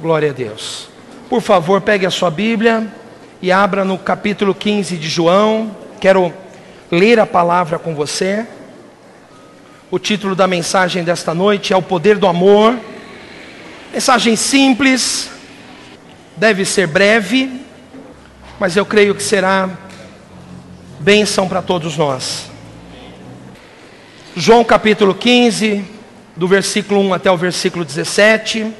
Glória a Deus. Por favor, pegue a sua Bíblia e abra no capítulo 15 de João. Quero ler a palavra com você. O título da mensagem desta noite é O Poder do Amor. Mensagem simples, deve ser breve, mas eu creio que será bênção para todos nós. João capítulo 15, do versículo 1 até o versículo 17.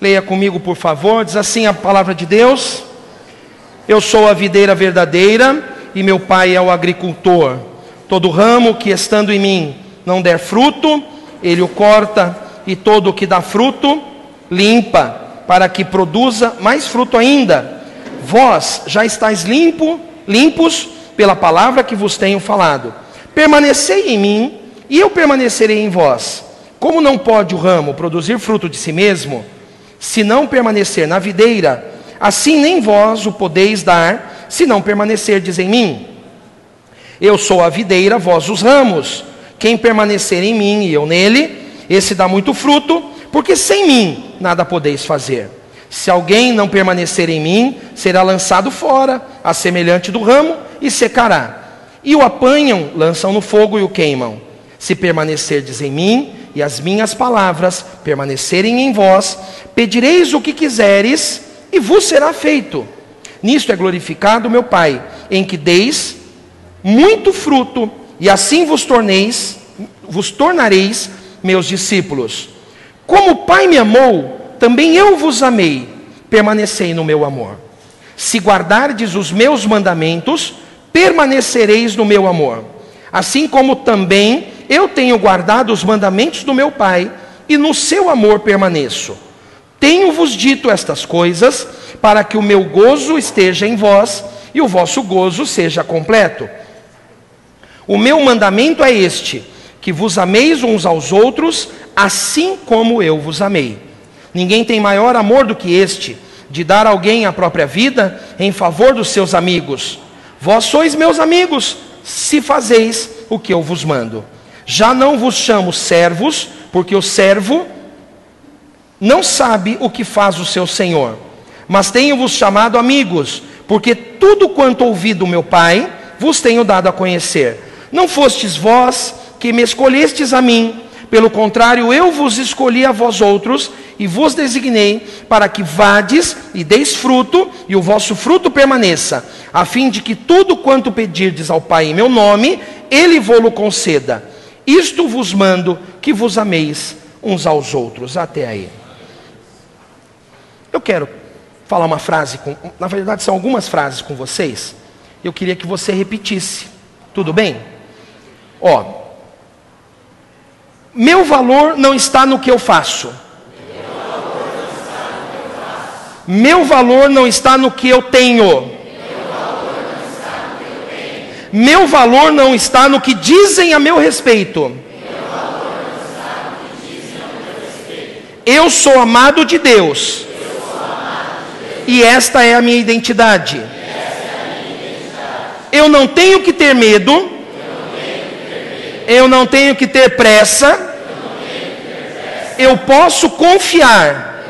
Leia comigo, por favor. Diz assim a palavra de Deus: Eu sou a videira verdadeira e meu pai é o agricultor. Todo ramo que estando em mim não der fruto, ele o corta, e todo o que dá fruto, limpa, para que produza mais fruto ainda. Vós já estáis limpo, limpos pela palavra que vos tenho falado. Permanecei em mim, e eu permanecerei em vós. Como não pode o ramo produzir fruto de si mesmo, se não permanecer na videira, assim nem vós o podeis dar, se não permanecerdes em mim. Eu sou a videira, vós os ramos. Quem permanecer em mim e eu nele, esse dá muito fruto, porque sem mim nada podeis fazer. Se alguém não permanecer em mim, será lançado fora, a semelhante do ramo, e secará. E o apanham, lançam no fogo e o queimam. Se permanecerdes em mim, e as minhas palavras permanecerem em vós, pedireis o que quiseres e vos será feito. Nisto é glorificado meu Pai, em que deis muito fruto e assim vos torneis, vos tornareis meus discípulos. Como o Pai me amou, também eu vos amei. Permanecei no meu amor. Se guardardes os meus mandamentos, permanecereis no meu amor. Assim como também eu tenho guardado os mandamentos do meu Pai, e no seu amor permaneço. Tenho-vos dito estas coisas, para que o meu gozo esteja em vós, e o vosso gozo seja completo. O meu mandamento é este: que vos ameis uns aos outros, assim como eu vos amei. Ninguém tem maior amor do que este, de dar alguém a própria vida em favor dos seus amigos. Vós sois meus amigos, se fazeis o que eu vos mando. Já não vos chamo servos, porque o servo não sabe o que faz o seu senhor. Mas tenho-vos chamado amigos, porque tudo quanto ouvi do meu Pai, vos tenho dado a conhecer. Não fostes vós que me escolhestes a mim, pelo contrário, eu vos escolhi a vós outros e vos designei para que vades e deis fruto, e o vosso fruto permaneça, a fim de que tudo quanto pedirdes ao Pai em meu nome, ele vô-lo conceda. Isto vos mando que vos ameis uns aos outros. Até aí. Eu quero falar uma frase, com, na verdade são algumas frases com vocês. Eu queria que você repetisse. Tudo bem? Ó, meu valor não está no que eu faço. Meu valor não está no que eu tenho. Meu valor não está no que dizem a meu respeito. Eu sou amado de Deus. E esta é a minha identidade. Eu não tenho que ter medo. Eu não tenho que ter pressa. Eu posso confiar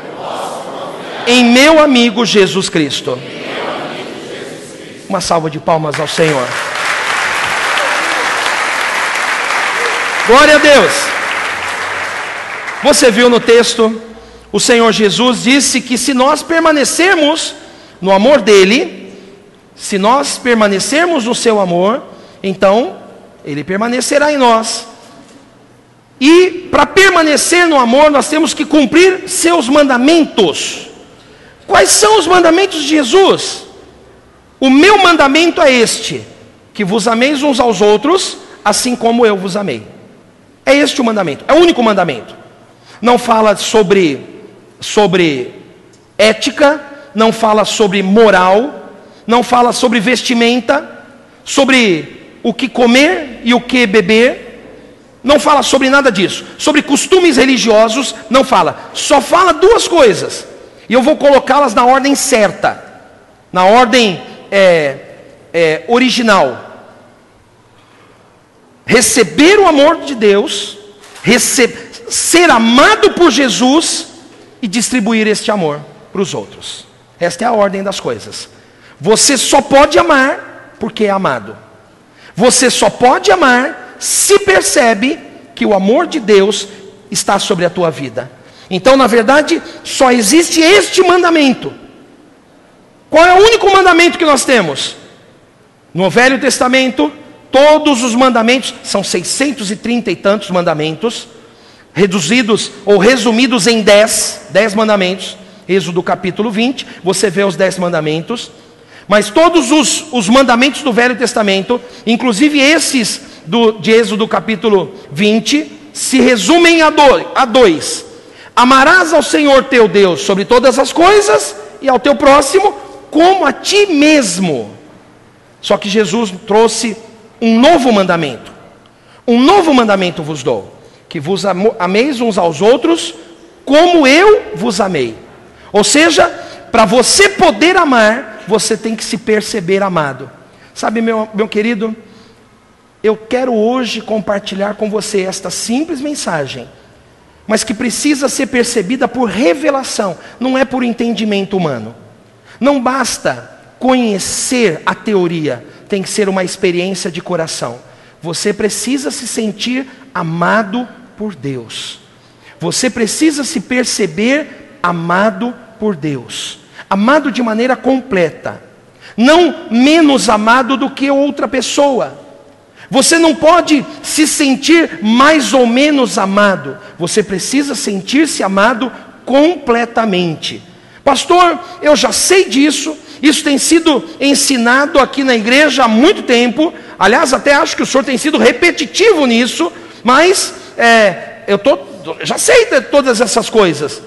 em meu amigo Jesus Cristo. Uma salva de palmas ao Senhor. Glória a Deus. Você viu no texto, o Senhor Jesus disse que se nós permanecermos no amor dele, se nós permanecermos no seu amor, então ele permanecerá em nós. E para permanecer no amor, nós temos que cumprir seus mandamentos. Quais são os mandamentos de Jesus? O meu mandamento é este: que vos ameis uns aos outros, assim como eu vos amei. É este o mandamento, é o único mandamento. Não fala sobre, sobre ética, não fala sobre moral, não fala sobre vestimenta, sobre o que comer e o que beber, não fala sobre nada disso. Sobre costumes religiosos, não fala. Só fala duas coisas. E eu vou colocá-las na ordem certa, na ordem é, é, original receber o amor de Deus, ser amado por Jesus e distribuir este amor para os outros. Esta é a ordem das coisas. Você só pode amar porque é amado. Você só pode amar se percebe que o amor de Deus está sobre a tua vida. Então, na verdade, só existe este mandamento. Qual é o único mandamento que nós temos? No Velho Testamento, todos os mandamentos, são 630 e tantos mandamentos, reduzidos ou resumidos em 10, 10 mandamentos. Êxodo capítulo 20, você vê os 10 mandamentos. Mas todos os, os mandamentos do Velho Testamento, inclusive esses do, de Êxodo capítulo 20, se resumem a, do, a dois: Amarás ao Senhor teu Deus sobre todas as coisas e ao teu próximo como a ti mesmo. Só que Jesus trouxe um novo mandamento. Um novo mandamento vos dou: que vos ameis uns aos outros como eu vos amei. Ou seja, para você poder amar, você tem que se perceber amado. Sabe, meu, meu querido, eu quero hoje compartilhar com você esta simples mensagem, mas que precisa ser percebida por revelação, não é por entendimento humano. Não basta conhecer a teoria, tem que ser uma experiência de coração. Você precisa se sentir amado por Deus. Você precisa se perceber amado por Deus. Amado de maneira completa. Não menos amado do que outra pessoa. Você não pode se sentir mais ou menos amado, você precisa sentir-se amado completamente. Pastor, eu já sei disso, isso tem sido ensinado aqui na igreja há muito tempo. Aliás, até acho que o senhor tem sido repetitivo nisso, mas é, eu tô, já sei de todas essas coisas.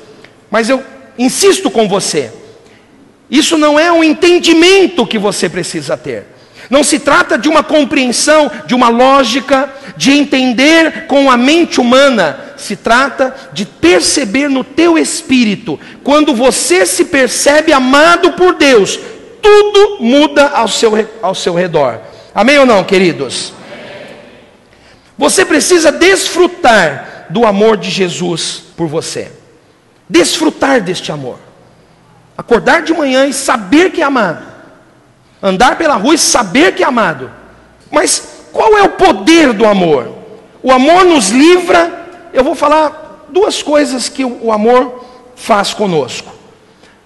Mas eu insisto com você: isso não é um entendimento que você precisa ter. Não se trata de uma compreensão, de uma lógica, de entender com a mente humana. Se trata de perceber no teu espírito. Quando você se percebe amado por Deus, tudo muda ao seu, ao seu redor. Amém ou não, queridos? Você precisa desfrutar do amor de Jesus por você. Desfrutar deste amor. Acordar de manhã e saber que é amado andar pela rua e saber que é amado. Mas qual é o poder do amor? O amor nos livra. Eu vou falar duas coisas que o amor faz conosco.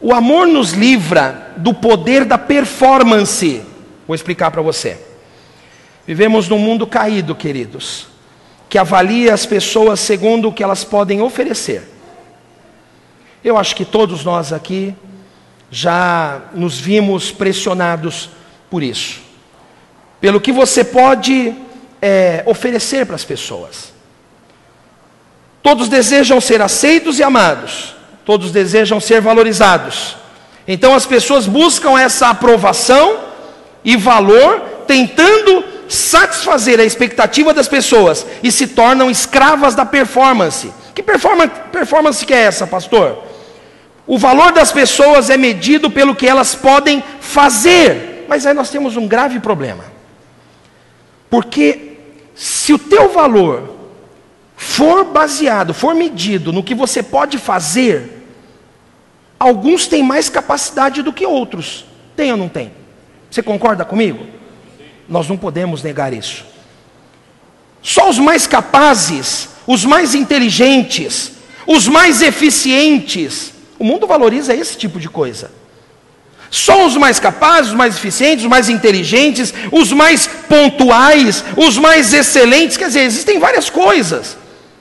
O amor nos livra do poder da performance. Vou explicar para você. Vivemos num mundo caído, queridos, que avalia as pessoas segundo o que elas podem oferecer. Eu acho que todos nós aqui já nos vimos pressionados por isso, pelo que você pode é, oferecer para as pessoas. Todos desejam ser aceitos e amados, todos desejam ser valorizados. Então as pessoas buscam essa aprovação e valor, tentando satisfazer a expectativa das pessoas e se tornam escravas da performance. Que performance, performance que é essa, pastor? O valor das pessoas é medido pelo que elas podem fazer. Mas aí nós temos um grave problema. Porque se o teu valor for baseado, for medido no que você pode fazer, alguns têm mais capacidade do que outros. Tem ou não tem? Você concorda comigo? Nós não podemos negar isso. Só os mais capazes, os mais inteligentes, os mais eficientes, o mundo valoriza esse tipo de coisa. Só os mais capazes, os mais eficientes, os mais inteligentes, os mais pontuais, os mais excelentes. Quer dizer, existem várias coisas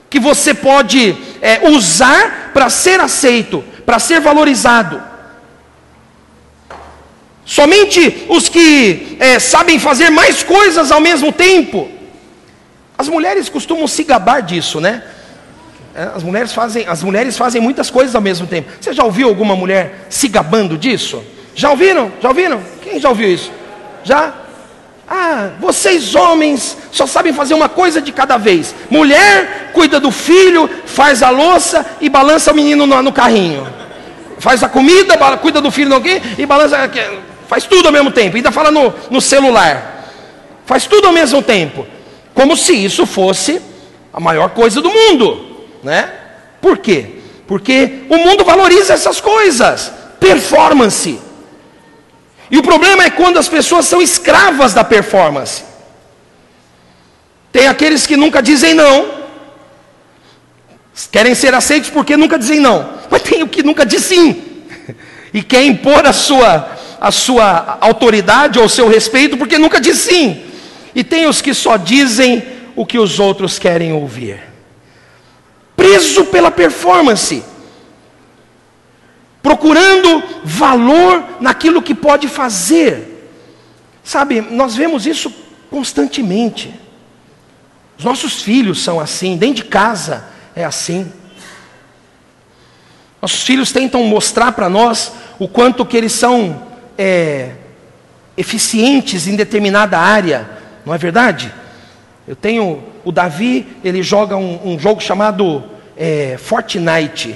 que você pode é, usar para ser aceito, para ser valorizado. Somente os que é, sabem fazer mais coisas ao mesmo tempo. As mulheres costumam se gabar disso, né? É, as mulheres, fazem, as mulheres fazem muitas coisas ao mesmo tempo. Você já ouviu alguma mulher se gabando disso? Já ouviram? Já ouviram? Quem já ouviu isso? Já? Ah, vocês homens só sabem fazer uma coisa de cada vez. Mulher cuida do filho, faz a louça e balança o menino no, no carrinho. Faz a comida, cuida do filho quê? e balança. Faz tudo ao mesmo tempo. Ainda fala no, no celular. Faz tudo ao mesmo tempo. Como se isso fosse a maior coisa do mundo né? Por quê? Porque o mundo valoriza essas coisas, performance. E o problema é quando as pessoas são escravas da performance. Tem aqueles que nunca dizem não, querem ser aceitos porque nunca dizem não, mas tem o que nunca diz sim, e quer impor a sua, a sua autoridade ou o seu respeito porque nunca diz sim, e tem os que só dizem o que os outros querem ouvir, preso pela performance procurando valor naquilo que pode fazer. Sabe, nós vemos isso constantemente. Os nossos filhos são assim, dentro de casa é assim. Nossos filhos tentam mostrar para nós o quanto que eles são é, eficientes em determinada área, não é verdade? Eu tenho o Davi, ele joga um, um jogo chamado é, Fortnite.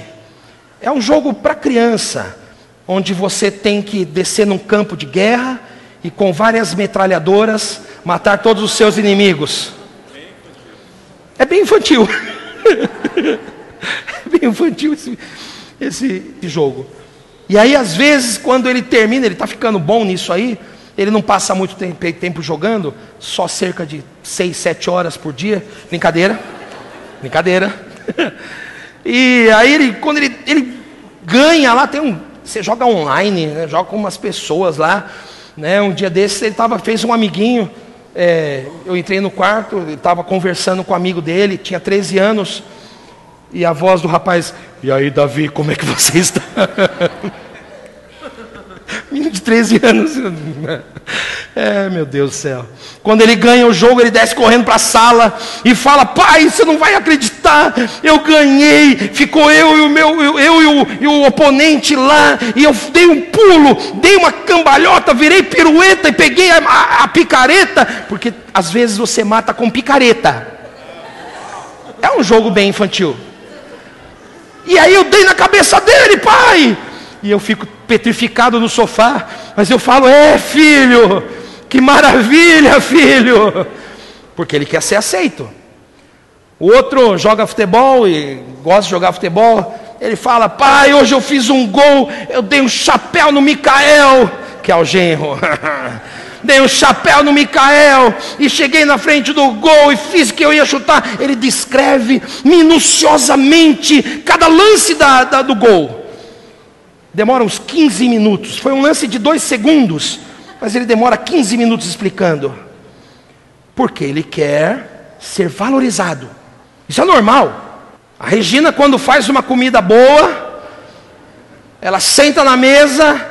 É um jogo para criança, onde você tem que descer num campo de guerra e com várias metralhadoras matar todos os seus inimigos. É bem infantil. é bem infantil esse, esse jogo. E aí, às vezes, quando ele termina, ele está ficando bom nisso aí, ele não passa muito tempo, jogando, só cerca de 6, 7 horas por dia. Brincadeira. Brincadeira. E aí ele, quando ele, ele ganha lá, tem um. Você joga online, né, joga com umas pessoas lá. Né, um dia desses ele tava, fez um amiguinho. É, eu entrei no quarto, ele estava conversando com um amigo dele, tinha 13 anos. E a voz do rapaz, e aí Davi, como é que você está? Menino de 13 anos. É, meu Deus do céu. Quando ele ganha o jogo, ele desce correndo para a sala e fala: Pai, você não vai acreditar, eu ganhei. Ficou eu e o meu, eu, eu e, o, e o oponente lá, e eu dei um pulo, dei uma cambalhota, virei pirueta e peguei a, a, a picareta, porque às vezes você mata com picareta. É um jogo bem infantil. E aí eu dei na cabeça dele, pai. E eu fico petrificado no sofá, mas eu falo: É, filho, que maravilha, filho, porque ele quer ser aceito. O outro joga futebol e gosta de jogar futebol. Ele fala: Pai, hoje eu fiz um gol, eu dei um chapéu no Micael, que é o genro. dei um chapéu no Micael e cheguei na frente do gol e fiz que eu ia chutar. Ele descreve minuciosamente cada lance da, da, do gol demora uns 15 minutos. Foi um lance de dois segundos, mas ele demora 15 minutos explicando. Porque ele quer ser valorizado. Isso é normal. A Regina, quando faz uma comida boa, ela senta na mesa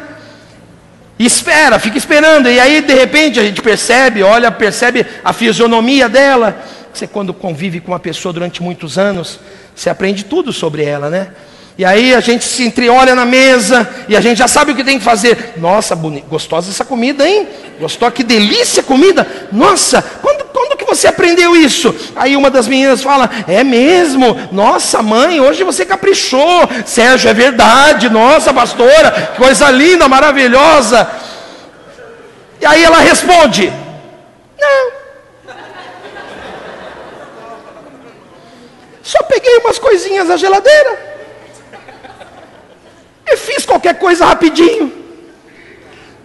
e espera, fica esperando. E aí, de repente, a gente percebe, olha, percebe a fisionomia dela. Você, quando convive com uma pessoa durante muitos anos, você aprende tudo sobre ela, né? E aí a gente se entreolha na mesa e a gente já sabe o que tem que fazer. Nossa, gostosa essa comida, hein? Gostou? Que delícia a comida. Nossa, quando, quando que você aprendeu isso? Aí uma das meninas fala: É mesmo? Nossa, mãe, hoje você caprichou. Sérgio, é verdade. Nossa, pastora, coisa linda, maravilhosa. E aí ela responde: Não. Só peguei umas coisinhas da geladeira. E fiz qualquer coisa rapidinho.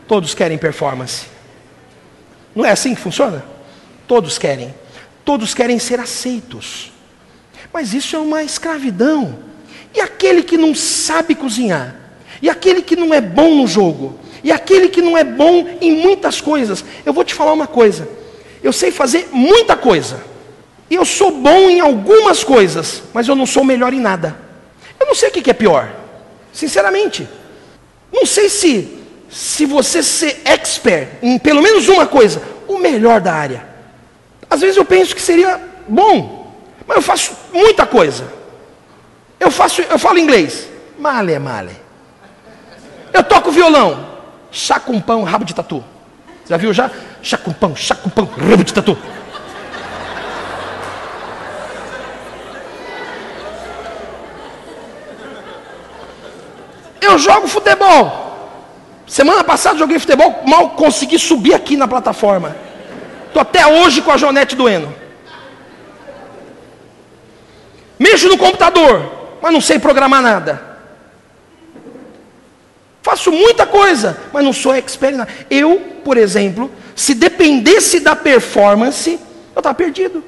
Todos querem performance. Não é assim que funciona? Todos querem. Todos querem ser aceitos. Mas isso é uma escravidão. E aquele que não sabe cozinhar? E aquele que não é bom no jogo? E aquele que não é bom em muitas coisas? Eu vou te falar uma coisa. Eu sei fazer muita coisa. E eu sou bom em algumas coisas, mas eu não sou melhor em nada. Eu não sei o que é pior. Sinceramente. Não sei se se você ser expert em pelo menos uma coisa, o melhor da área. Às vezes eu penso que seria bom, mas eu faço muita coisa. Eu faço, eu falo inglês, male male. Eu toco violão, chá com pão, rabo de tatu. Já viu já? Chá com pão, chá com pão, rabo de tatu. Eu jogo futebol. Semana passada joguei futebol, mal consegui subir aqui na plataforma. Estou até hoje com a Jonete doendo. Mexo no computador, mas não sei programar nada. Faço muita coisa, mas não sou expert em nada. Eu, por exemplo, se dependesse da performance, eu estava perdido.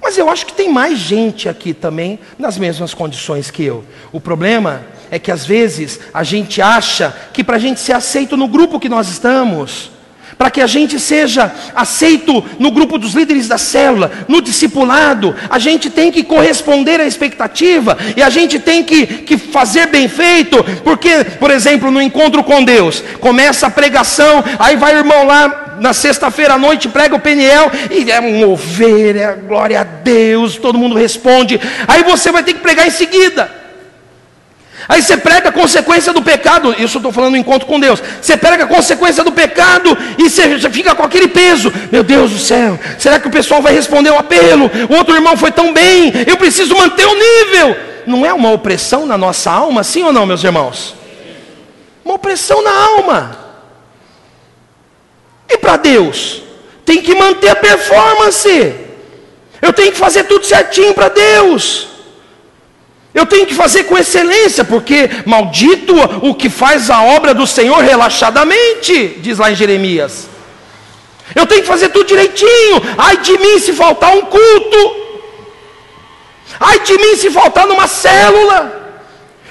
Mas eu acho que tem mais gente aqui também nas mesmas condições que eu. O problema é que às vezes a gente acha que para a gente ser aceito no grupo que nós estamos, para que a gente seja aceito no grupo dos líderes da célula, no discipulado, a gente tem que corresponder à expectativa e a gente tem que, que fazer bem feito, porque, por exemplo, no encontro com Deus, começa a pregação, aí vai o irmão lá na sexta-feira à noite, prega o Peniel, e é um mover, é glória a Deus, todo mundo responde, aí você vai ter que pregar em seguida. Aí você prega a consequência do pecado, isso eu estou falando no encontro com Deus. Você prega a consequência do pecado e você fica com aquele peso. Meu Deus do céu, será que o pessoal vai responder o apelo? O outro irmão foi tão bem, eu preciso manter o nível. Não é uma opressão na nossa alma, sim ou não, meus irmãos? Uma opressão na alma. E para Deus? Tem que manter a performance. Eu tenho que fazer tudo certinho para Deus. Eu tenho que fazer com excelência, porque maldito o que faz a obra do Senhor relaxadamente, diz lá em Jeremias. Eu tenho que fazer tudo direitinho. Ai de mim se faltar um culto. Ai de mim se faltar numa célula.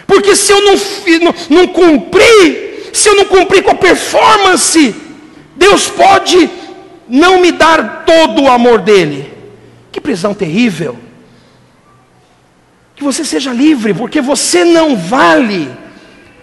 Porque se eu não, não, não cumprir, se eu não cumprir com a performance, Deus pode não me dar todo o amor dele. Que prisão terrível que você seja livre, porque você não vale.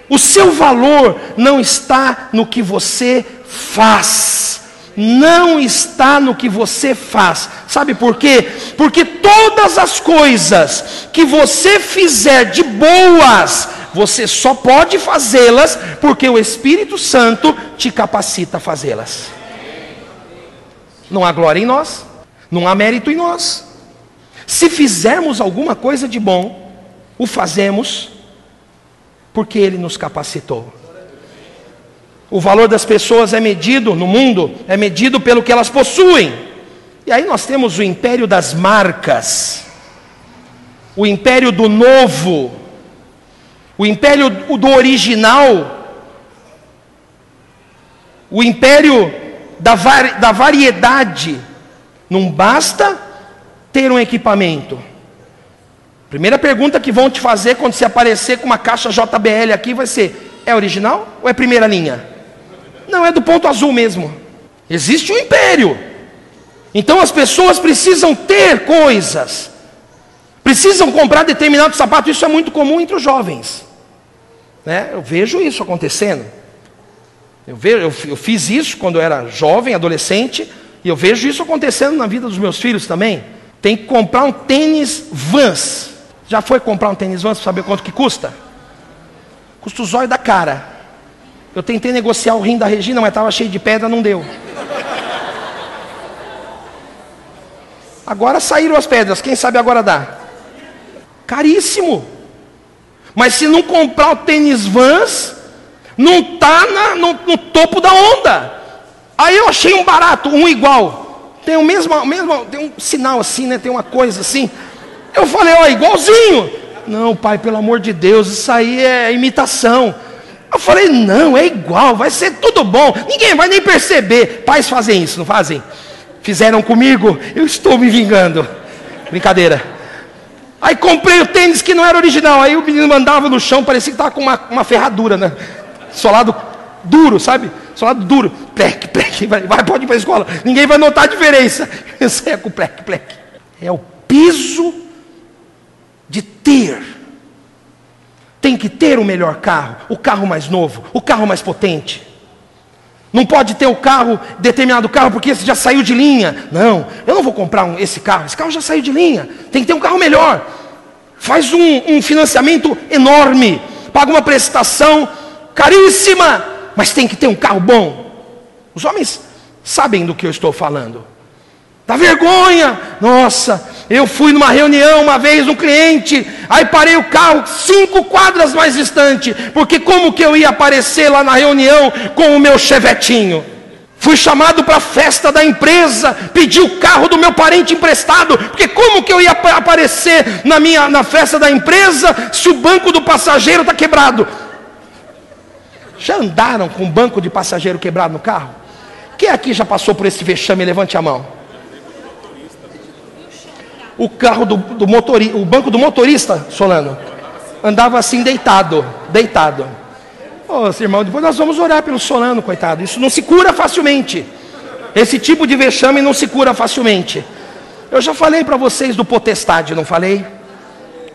O seu valor não está no que você faz. Não está no que você faz. Sabe por quê? Porque todas as coisas que você fizer de boas, você só pode fazê-las porque o Espírito Santo te capacita a fazê-las. Não há glória em nós, não há mérito em nós. Se fizermos alguma coisa de bom, o fazemos porque Ele nos capacitou. O valor das pessoas é medido no mundo, é medido pelo que elas possuem. E aí nós temos o império das marcas, o império do novo, o império do original, o império da, da variedade. Não basta ter um equipamento? Primeira pergunta que vão te fazer quando você aparecer com uma caixa JBL aqui vai ser: é original ou é primeira linha? Não, é do ponto azul mesmo. Existe um império. Então as pessoas precisam ter coisas, precisam comprar determinado sapato. Isso é muito comum entre os jovens. Né? Eu vejo isso acontecendo. Eu, vejo, eu, eu fiz isso quando eu era jovem, adolescente, e eu vejo isso acontecendo na vida dos meus filhos também. Tem que comprar um tênis Vans. Já foi comprar um tênis Vans para saber quanto que custa? Custa o zóio da cara. Eu tentei negociar o rim da Regina, mas estava cheio de pedra, não deu. Agora saíram as pedras, quem sabe agora dá. Caríssimo. Mas se não comprar o tênis Vans, não está no, no topo da onda. Aí eu achei um barato, um igual. Tem o mesmo, mesmo, tem um sinal assim, né? Tem uma coisa assim. Eu falei, ó, igualzinho. Não, pai, pelo amor de Deus, isso aí é imitação. Eu falei, não, é igual, vai ser tudo bom, ninguém vai nem perceber. Pais fazem isso, não fazem? Fizeram comigo, eu estou me vingando. Brincadeira. Aí comprei o tênis que não era original. Aí o menino mandava no chão, parecia que estava com uma, uma ferradura, né? Solado duro, sabe? Solado duro. Plec, plec, vai, vai pode ir para a escola. Ninguém vai notar a diferença. Com plec, plec. É o peso de ter. Tem que ter o melhor carro, o carro mais novo, o carro mais potente. Não pode ter o carro, determinado carro, porque esse já saiu de linha. Não, eu não vou comprar um, esse carro, esse carro já saiu de linha. Tem que ter um carro melhor. Faz um, um financiamento enorme, paga uma prestação caríssima, mas tem que ter um carro bom. Os homens sabem do que eu estou falando. Dá vergonha. Nossa, eu fui numa reunião uma vez, um cliente, aí parei o carro cinco quadras mais distante, porque como que eu ia aparecer lá na reunião com o meu chevetinho? Fui chamado para a festa da empresa, pedi o carro do meu parente emprestado, porque como que eu ia aparecer na minha na festa da empresa se o banco do passageiro está quebrado? Já andaram com o banco de passageiro quebrado no carro? Quem aqui já passou por esse vexame? Levante a mão. O carro do, do motorista, o banco do motorista, Solano, andava assim deitado, deitado. Ô, oh, irmão, depois nós vamos orar pelo Solano, coitado. Isso não se cura facilmente. Esse tipo de vexame não se cura facilmente. Eu já falei para vocês do Potestade, não falei?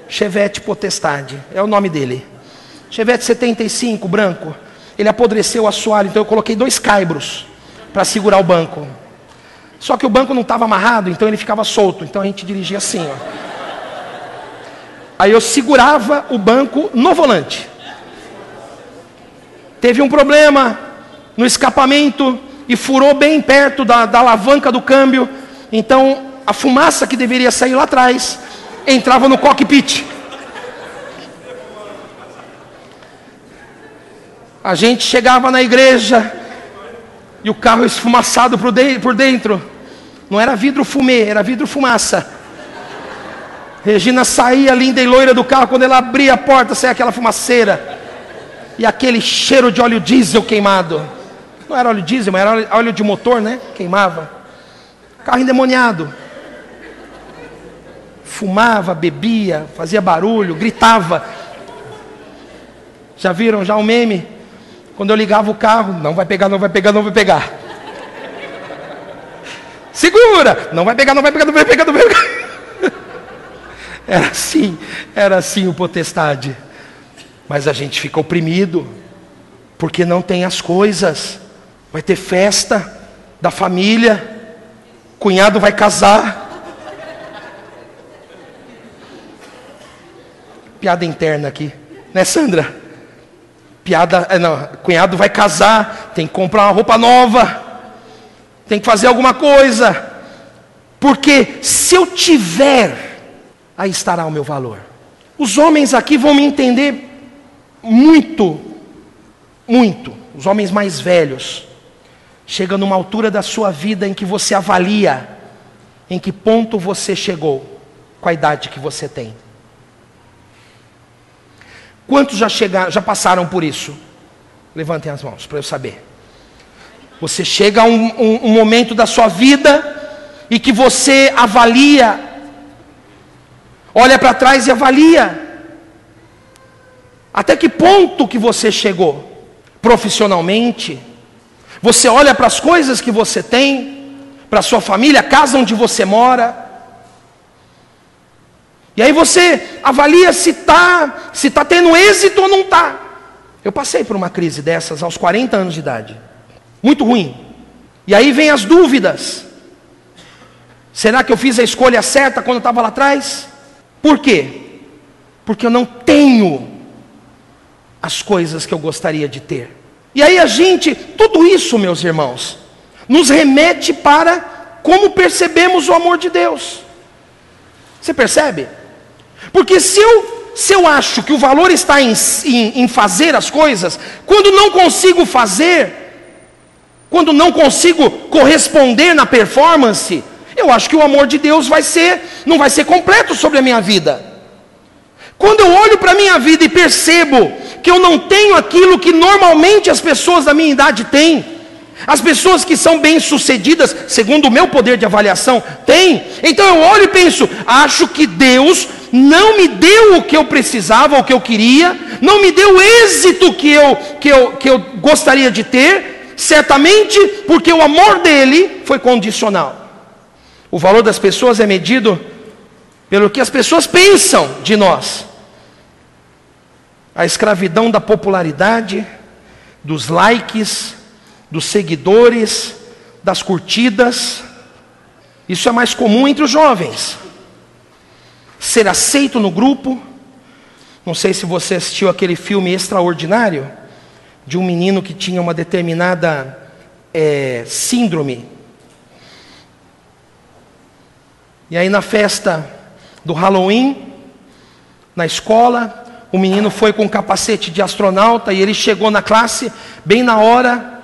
Chevette Potestade, é o nome dele. Chevette 75, branco. Ele apodreceu o assoalho, então eu coloquei dois caibros para segurar o banco. Só que o banco não estava amarrado, então ele ficava solto. Então a gente dirigia assim, ó. Aí eu segurava o banco no volante teve um problema no escapamento e furou bem perto da, da alavanca do câmbio. Então a fumaça que deveria sair lá atrás entrava no cockpit. A gente chegava na igreja e o carro esfumaçado por dentro. Não era vidro fumê, era vidro fumaça. Regina saía linda e loira do carro, quando ela abria a porta, saía aquela fumaceira e aquele cheiro de óleo diesel queimado. Não era óleo diesel, mas era óleo de motor, né? Queimava. Carro endemoniado. Fumava, bebia, fazia barulho, gritava. Já viram já o meme? Quando eu ligava o carro, não vai pegar, não vai pegar, não vai pegar. Segura! Não vai pegar, não vai pegar, não vai pegar, não vai pegar. Era assim, era assim o potestade. Mas a gente fica oprimido, porque não tem as coisas. Vai ter festa da família, cunhado vai casar. Piada interna aqui, né, Sandra? Piada, é, não, cunhado vai casar, tem que comprar uma roupa nova, tem que fazer alguma coisa, porque se eu tiver, aí estará o meu valor. Os homens aqui vão me entender muito, muito, os homens mais velhos, chega numa altura da sua vida em que você avalia em que ponto você chegou com a idade que você tem. Quantos já chegaram, já passaram por isso? Levantem as mãos para eu saber. Você chega a um, um, um momento da sua vida e que você avalia, olha para trás e avalia até que ponto que você chegou profissionalmente? Você olha para as coisas que você tem, para a sua família, a casa onde você mora. E aí você avalia se está se tá tendo êxito ou não está. Eu passei por uma crise dessas aos 40 anos de idade. Muito ruim. E aí vem as dúvidas. Será que eu fiz a escolha certa quando estava lá atrás? Por quê? Porque eu não tenho as coisas que eu gostaria de ter. E aí a gente, tudo isso, meus irmãos, nos remete para como percebemos o amor de Deus. Você percebe? Porque se eu, se eu acho que o valor está em, em, em fazer as coisas, quando não consigo fazer, quando não consigo corresponder na performance, eu acho que o amor de Deus vai ser, não vai ser completo sobre a minha vida. Quando eu olho para a minha vida e percebo que eu não tenho aquilo que normalmente as pessoas da minha idade têm, as pessoas que são bem-sucedidas, segundo o meu poder de avaliação, têm, então eu olho e penso: acho que Deus não me deu o que eu precisava, o que eu queria, não me deu o êxito que eu, que eu, que eu gostaria de ter, certamente porque o amor dele foi condicional. O valor das pessoas é medido pelo que as pessoas pensam de nós. A escravidão da popularidade, dos likes, dos seguidores, das curtidas. Isso é mais comum entre os jovens. Ser aceito no grupo. Não sei se você assistiu aquele filme extraordinário de um menino que tinha uma determinada é, síndrome. E aí na festa do Halloween, na escola. O menino foi com um capacete de astronauta e ele chegou na classe bem na hora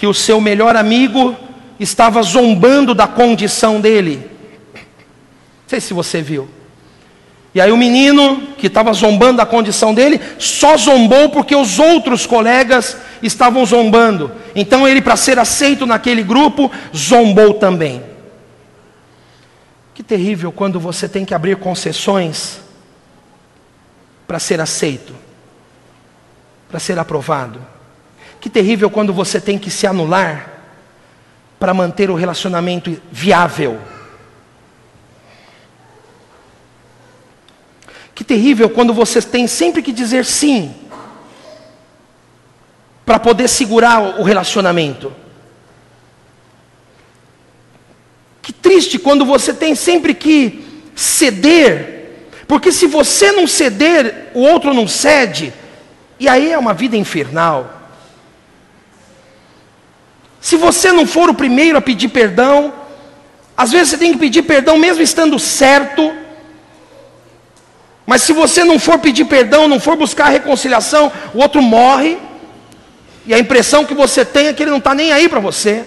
que o seu melhor amigo estava zombando da condição dele. Não sei se você viu. E aí o menino que estava zombando da condição dele, só zombou porque os outros colegas estavam zombando. Então ele, para ser aceito naquele grupo, zombou também. Que terrível quando você tem que abrir concessões para ser aceito, para ser aprovado. Que terrível quando você tem que se anular para manter o relacionamento viável. Que terrível quando você tem sempre que dizer sim para poder segurar o relacionamento. Que triste quando você tem sempre que ceder, porque se você não ceder, o outro não cede, e aí é uma vida infernal. Se você não for o primeiro a pedir perdão, às vezes você tem que pedir perdão mesmo estando certo, mas se você não for pedir perdão, não for buscar a reconciliação, o outro morre. E a impressão que você tem é que ele não está nem aí para você.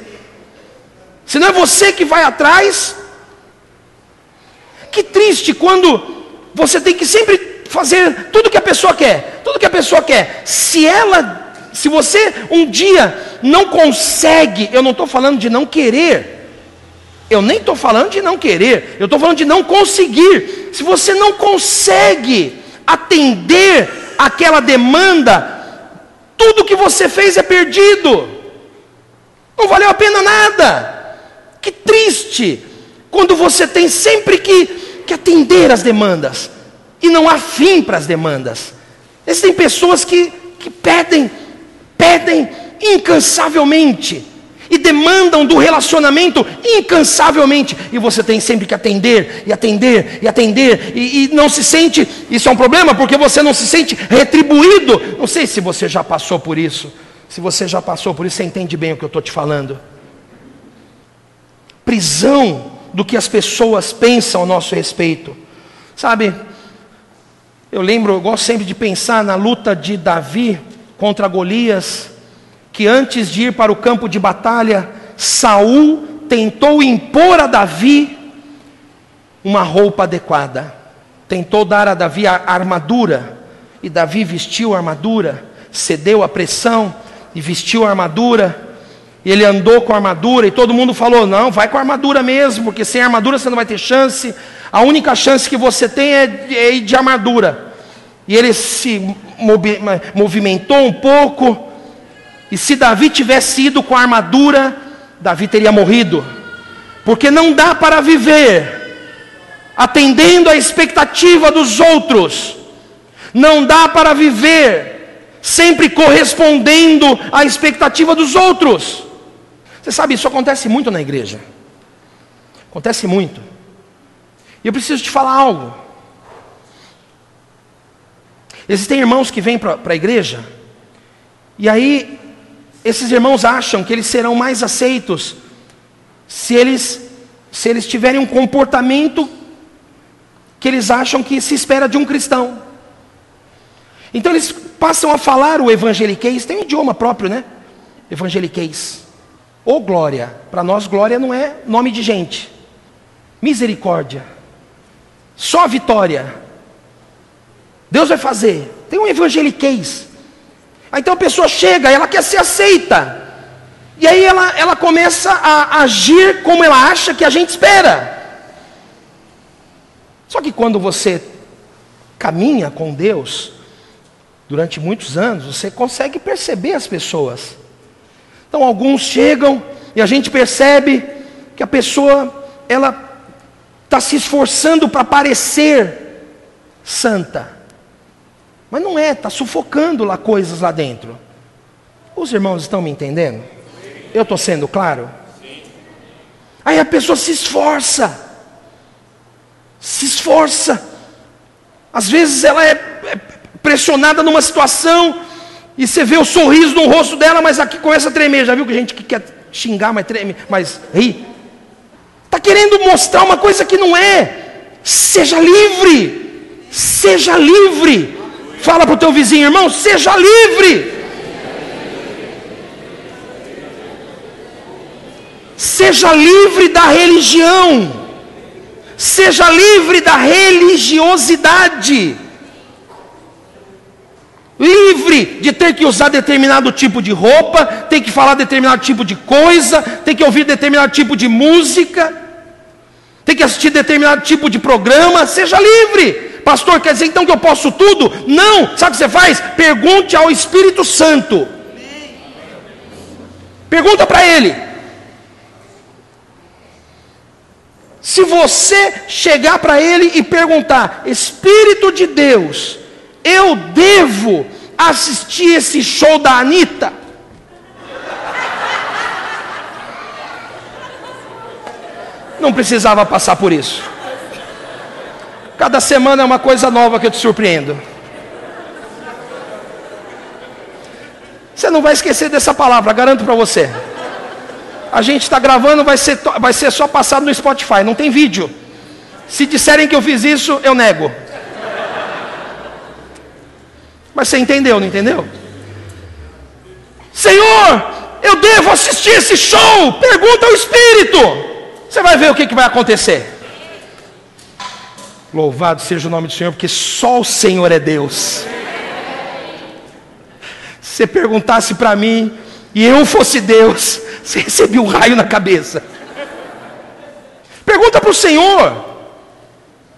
Se não é você que vai atrás. Que triste quando você tem que sempre fazer tudo que a pessoa quer. Tudo que a pessoa quer. Se ela, se você um dia não consegue, eu não estou falando de não querer. Eu nem estou falando de não querer, eu estou falando de não conseguir. Se você não consegue atender aquela demanda, tudo que você fez é perdido, não valeu a pena nada. Que triste, quando você tem sempre que, que atender as demandas, e não há fim para as demandas. Existem pessoas que, que pedem, pedem incansavelmente e demandam do relacionamento incansavelmente, e você tem sempre que atender, e atender, e atender, e, e, não se sente, isso é um problema, porque você não se sente retribuído. Não sei se você já passou por isso, se você já passou por isso, você entende bem o que eu estou te falando. Prisão do que as pessoas pensam a nosso respeito, sabe? Eu lembro, eu gosto sempre de pensar na luta de Davi contra Golias que antes de ir para o campo de batalha, Saul tentou impor a Davi uma roupa adequada. Tentou dar a Davi a armadura, e Davi vestiu a armadura, cedeu à pressão e vestiu a armadura. E ele andou com a armadura, e todo mundo falou: Não, vai com a armadura mesmo, porque sem armadura você não vai ter chance. A única chance que você tem é, é ir de armadura. E ele se movimentou um pouco, e se Davi tivesse ido com a armadura, Davi teria morrido. Porque não dá para viver atendendo à expectativa dos outros. Não dá para viver sempre correspondendo à expectativa dos outros. Você sabe, isso acontece muito na igreja. Acontece muito. E eu preciso te falar algo. Existem irmãos que vêm para a igreja, e aí esses irmãos acham que eles serão mais aceitos se eles, se eles tiverem um comportamento que eles acham que se espera de um cristão. Então eles passam a falar o evangeliquez, tem um idioma próprio, né? Evangeliquez. Ou glória. Para nós, glória não é nome de gente. Misericórdia. Só vitória. Deus vai fazer. Tem um evangeliquez. Aí então a pessoa chega, ela quer ser aceita. E aí ela, ela começa a agir como ela acha que a gente espera. Só que quando você caminha com Deus, durante muitos anos, você consegue perceber as pessoas. Então alguns chegam e a gente percebe que a pessoa ela está se esforçando para parecer santa. Mas não é, está sufocando lá coisas lá dentro. Os irmãos estão me entendendo? Eu estou sendo claro? Aí a pessoa se esforça, se esforça. Às vezes ela é, é pressionada numa situação e você vê o sorriso no rosto dela, mas aqui começa a tremer. Já viu que gente que quer xingar, mas treme, mas ri? Está querendo mostrar uma coisa que não é. Seja livre, seja livre. Fala para o teu vizinho, irmão, seja livre. Seja livre da religião. Seja livre da religiosidade. Livre de ter que usar determinado tipo de roupa, ter que falar determinado tipo de coisa, ter que ouvir determinado tipo de música, ter que assistir determinado tipo de programa. Seja livre. Pastor, quer dizer então que eu posso tudo? Não. Sabe o que você faz? Pergunte ao Espírito Santo. Pergunta para ele. Se você chegar para ele e perguntar, Espírito de Deus, eu devo assistir esse show da Anitta? Não precisava passar por isso. Cada semana é uma coisa nova que eu te surpreendo. Você não vai esquecer dessa palavra, garanto para você. A gente está gravando, vai ser, vai ser só passado no Spotify, não tem vídeo. Se disserem que eu fiz isso, eu nego. Mas você entendeu, não entendeu? Senhor, eu devo assistir esse show? Pergunta ao Espírito. Você vai ver o que, que vai acontecer. Louvado seja o nome do Senhor, porque só o Senhor é Deus. Se perguntasse para mim, e eu fosse Deus, você recebia um raio na cabeça. Pergunta para o Senhor.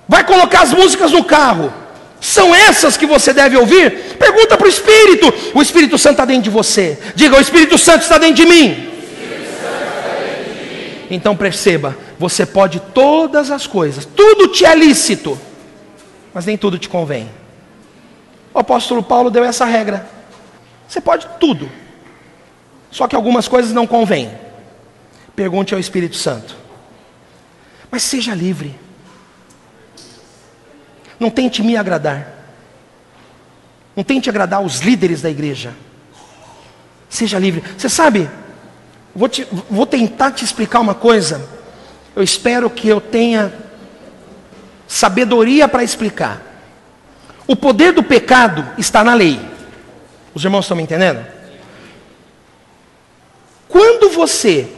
Vai colocar as músicas no carro. São essas que você deve ouvir? Pergunta para o Espírito. O Espírito Santo está dentro de você. Diga: O Espírito Santo está dentro de mim. Então perceba: você pode todas as coisas, tudo te é lícito, mas nem tudo te convém. O apóstolo Paulo deu essa regra: você pode tudo, só que algumas coisas não convêm. Pergunte ao Espírito Santo. Mas seja livre. Não tente me agradar. Não tente agradar os líderes da igreja. Seja livre. Você sabe, vou, te, vou tentar te explicar uma coisa. Eu espero que eu tenha sabedoria para explicar. O poder do pecado está na lei. Os irmãos estão me entendendo? Quando você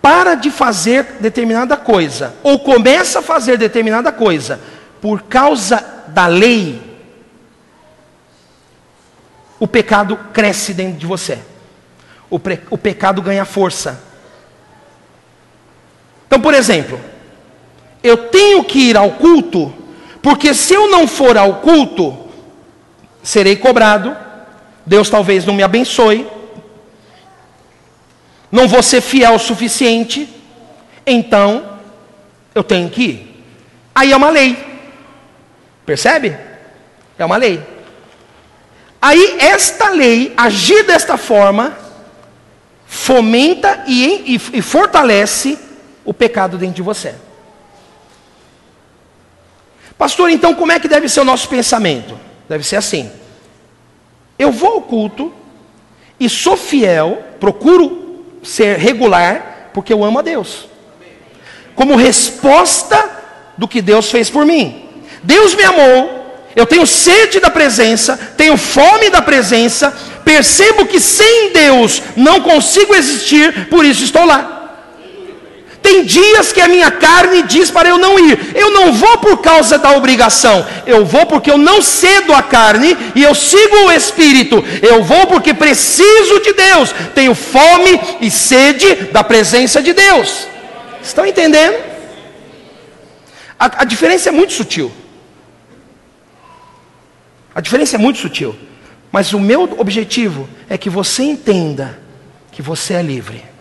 para de fazer determinada coisa, ou começa a fazer determinada coisa, por causa da lei, o pecado cresce dentro de você, o, o pecado ganha força. Então, por exemplo, eu tenho que ir ao culto, porque se eu não for ao culto, serei cobrado, Deus talvez não me abençoe, não vou ser fiel o suficiente, então eu tenho que ir. Aí é uma lei. Percebe? É uma lei. Aí esta lei, agir desta forma, fomenta e, e, e fortalece o pecado dentro de você. Pastor, então como é que deve ser o nosso pensamento? Deve ser assim: eu vou ao culto e sou fiel, procuro ser regular, porque eu amo a Deus. Como resposta do que Deus fez por mim. Deus me amou, eu tenho sede da presença, tenho fome da presença, percebo que sem Deus não consigo existir, por isso estou lá. Tem dias que a minha carne diz para eu não ir. Eu não vou por causa da obrigação. Eu vou porque eu não cedo a carne e eu sigo o Espírito. Eu vou porque preciso de Deus. Tenho fome e sede da presença de Deus. Estão entendendo? A, a diferença é muito sutil. A diferença é muito sutil. Mas o meu objetivo é que você entenda que você é livre.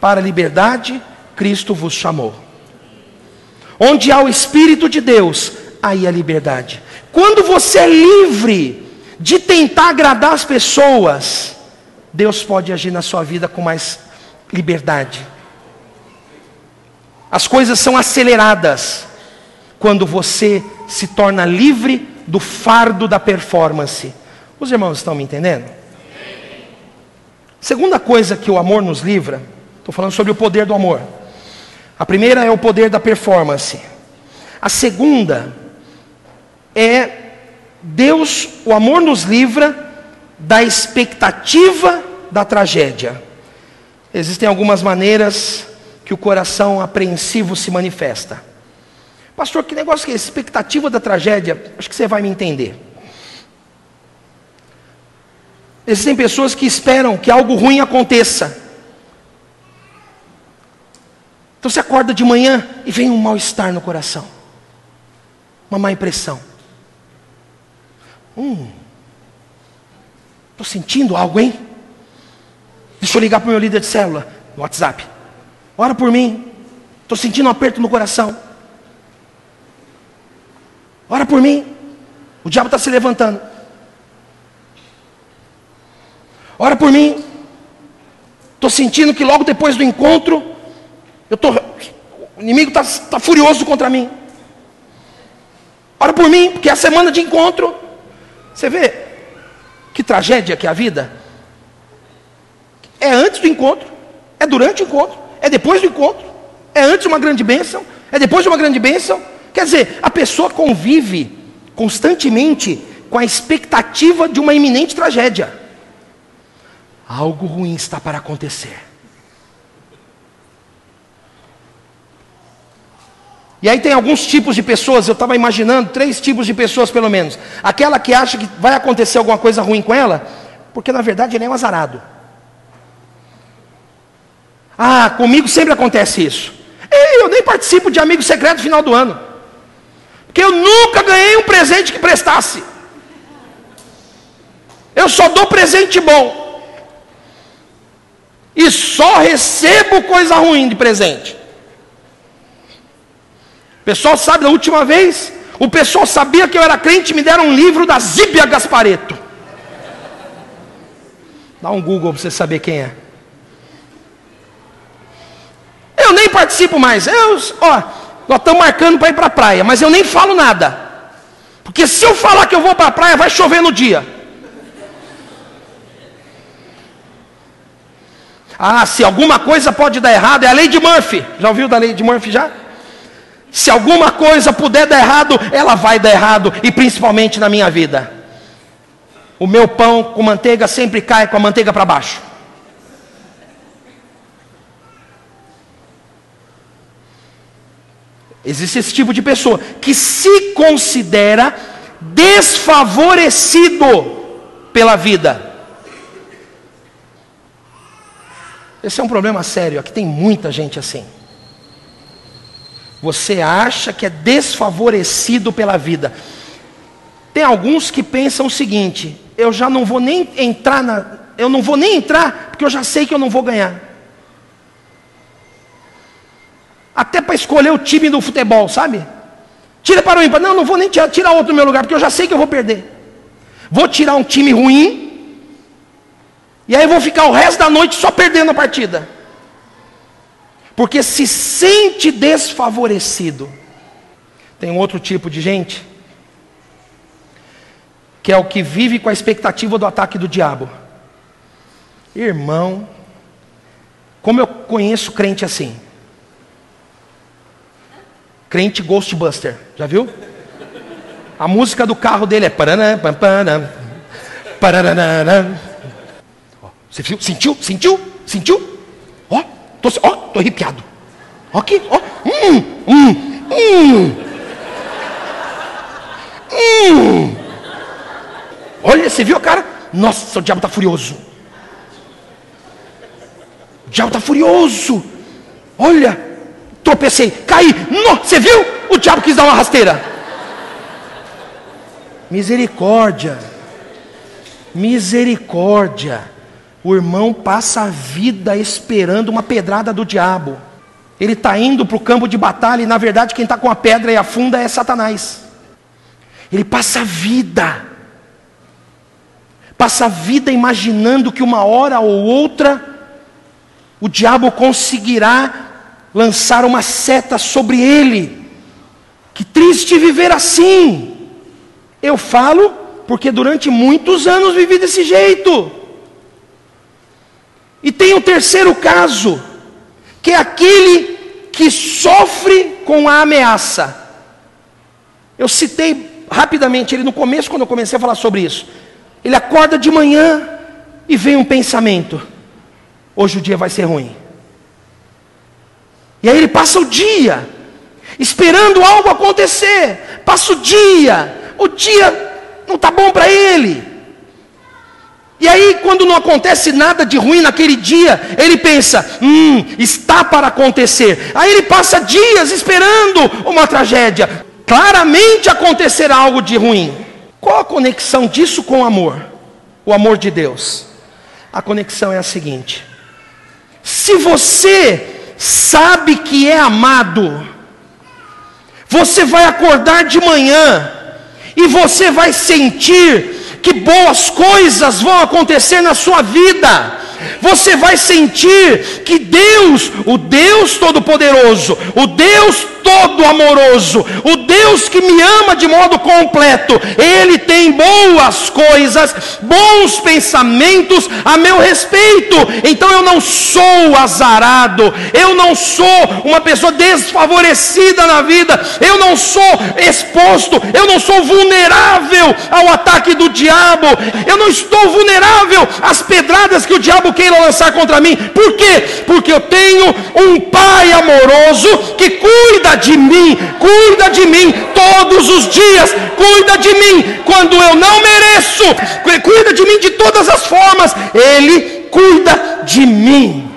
Para a liberdade, Cristo vos chamou. Onde há o Espírito de Deus, aí a liberdade. Quando você é livre de tentar agradar as pessoas, Deus pode agir na sua vida com mais liberdade. As coisas são aceleradas quando você se torna livre do fardo da performance. Os irmãos estão me entendendo? Segunda coisa que o amor nos livra Estou falando sobre o poder do amor. A primeira é o poder da performance. A segunda é Deus, o amor nos livra da expectativa da tragédia. Existem algumas maneiras que o coração apreensivo se manifesta. Pastor, que negócio que é? Expectativa da tragédia? Acho que você vai me entender. Existem pessoas que esperam que algo ruim aconteça. Então você acorda de manhã e vem um mal-estar no coração, uma má impressão. Hum, estou sentindo algo, hein? Deixa eu ligar para o meu líder de célula no WhatsApp. Ora por mim. Estou sentindo um aperto no coração. Ora por mim. O diabo está se levantando. Ora por mim. Estou sentindo que logo depois do encontro, eu tô, o inimigo está tá furioso contra mim. Ora por mim, porque é a semana de encontro. Você vê que tragédia que é a vida? É antes do encontro, é durante o encontro, é depois do encontro, é antes de uma grande bênção, é depois de uma grande bênção. Quer dizer, a pessoa convive constantemente com a expectativa de uma iminente tragédia. Algo ruim está para acontecer. E aí tem alguns tipos de pessoas, eu estava imaginando três tipos de pessoas pelo menos. Aquela que acha que vai acontecer alguma coisa ruim com ela, porque na verdade ele é um azarado. Ah, comigo sempre acontece isso. Eu nem participo de amigo secreto no final do ano. Porque eu nunca ganhei um presente que prestasse. Eu só dou presente bom. E só recebo coisa ruim de presente. O pessoal sabe, da última vez, o pessoal sabia que eu era crente e me deram um livro da Zíbia Gaspareto. Dá um Google para você saber quem é. Eu nem participo mais. Eu, ó, nós estamos marcando para ir para a praia, mas eu nem falo nada. Porque se eu falar que eu vou para a praia, vai chover no dia. Ah, se alguma coisa pode dar errado, é a lei de Murphy. Já ouviu da lei de Murphy já? Se alguma coisa puder dar errado, ela vai dar errado, e principalmente na minha vida. O meu pão com manteiga sempre cai com a manteiga para baixo. Existe esse tipo de pessoa que se considera desfavorecido pela vida. Esse é um problema sério, aqui tem muita gente assim. Você acha que é desfavorecido pela vida. Tem alguns que pensam o seguinte: eu já não vou nem entrar na, eu não vou nem entrar porque eu já sei que eu não vou ganhar. Até para escolher o time do futebol, sabe? Tira para o ímpar. Não, não vou nem tirar, tira outro no meu lugar, porque eu já sei que eu vou perder. Vou tirar um time ruim. E aí vou ficar o resto da noite só perdendo a partida. Porque se sente desfavorecido. Tem um outro tipo de gente que é o que vive com a expectativa do ataque do diabo. Irmão, como eu conheço crente assim? Crente Ghostbuster, já viu? A música do carro dele é Você viu? Sentiu? Sentiu? Sentiu? Ó, tô, ó, tô arrepiado. Ó aqui, ó. Hum, hum, hum. Hum. Olha, você viu, cara? Nossa, o diabo está furioso. O diabo está furioso. Olha, tropecei, caí. Você viu? O diabo quis dar uma rasteira. Misericórdia. Misericórdia. O irmão passa a vida esperando uma pedrada do diabo. Ele está indo para o campo de batalha e, na verdade, quem está com a pedra e a funda é Satanás. Ele passa a vida. Passa a vida imaginando que uma hora ou outra o diabo conseguirá lançar uma seta sobre ele. Que triste viver assim. Eu falo porque durante muitos anos vivi desse jeito. E tem o terceiro caso, que é aquele que sofre com a ameaça. Eu citei rapidamente ele no começo, quando eu comecei a falar sobre isso. Ele acorda de manhã e vem um pensamento: hoje o dia vai ser ruim. E aí ele passa o dia esperando algo acontecer. Passa o dia, o dia não está bom para ele. E aí, quando não acontece nada de ruim naquele dia, ele pensa: hum, está para acontecer. Aí ele passa dias esperando uma tragédia. Claramente acontecerá algo de ruim. Qual a conexão disso com o amor? O amor de Deus. A conexão é a seguinte: se você sabe que é amado, você vai acordar de manhã e você vai sentir que boas coisas vão acontecer na sua vida você vai sentir que Deus, o Deus Todo-Poderoso, o Deus todo amoroso, o Deus que me ama de modo completo, Ele tem boas coisas, bons pensamentos a meu respeito. Então eu não sou azarado, eu não sou uma pessoa desfavorecida na vida, eu não sou exposto, eu não sou vulnerável ao ataque do diabo, eu não estou vulnerável às pedradas que o diabo queira lançar contra mim. Por quê? Porque eu tenho um Pai amoroso que cuida de mim, cuida de mim todos os dias, cuida de mim quando eu não mereço, cuida de mim de todas as formas. Ele cuida de mim.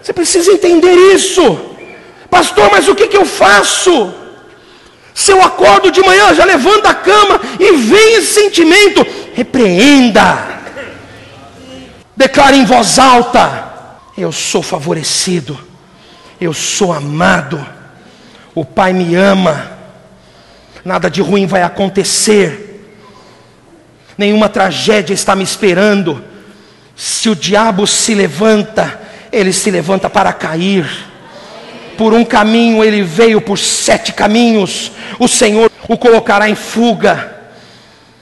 Você precisa entender isso, pastor. Mas o que, que eu faço? Se eu acordo de manhã, já levanto da cama e vem esse sentimento, repreenda, declare em voz alta: Eu sou favorecido, eu sou amado, o Pai me ama, nada de ruim vai acontecer, nenhuma tragédia está me esperando. Se o diabo se levanta, ele se levanta para cair. Por um caminho ele veio, por sete caminhos o Senhor o colocará em fuga.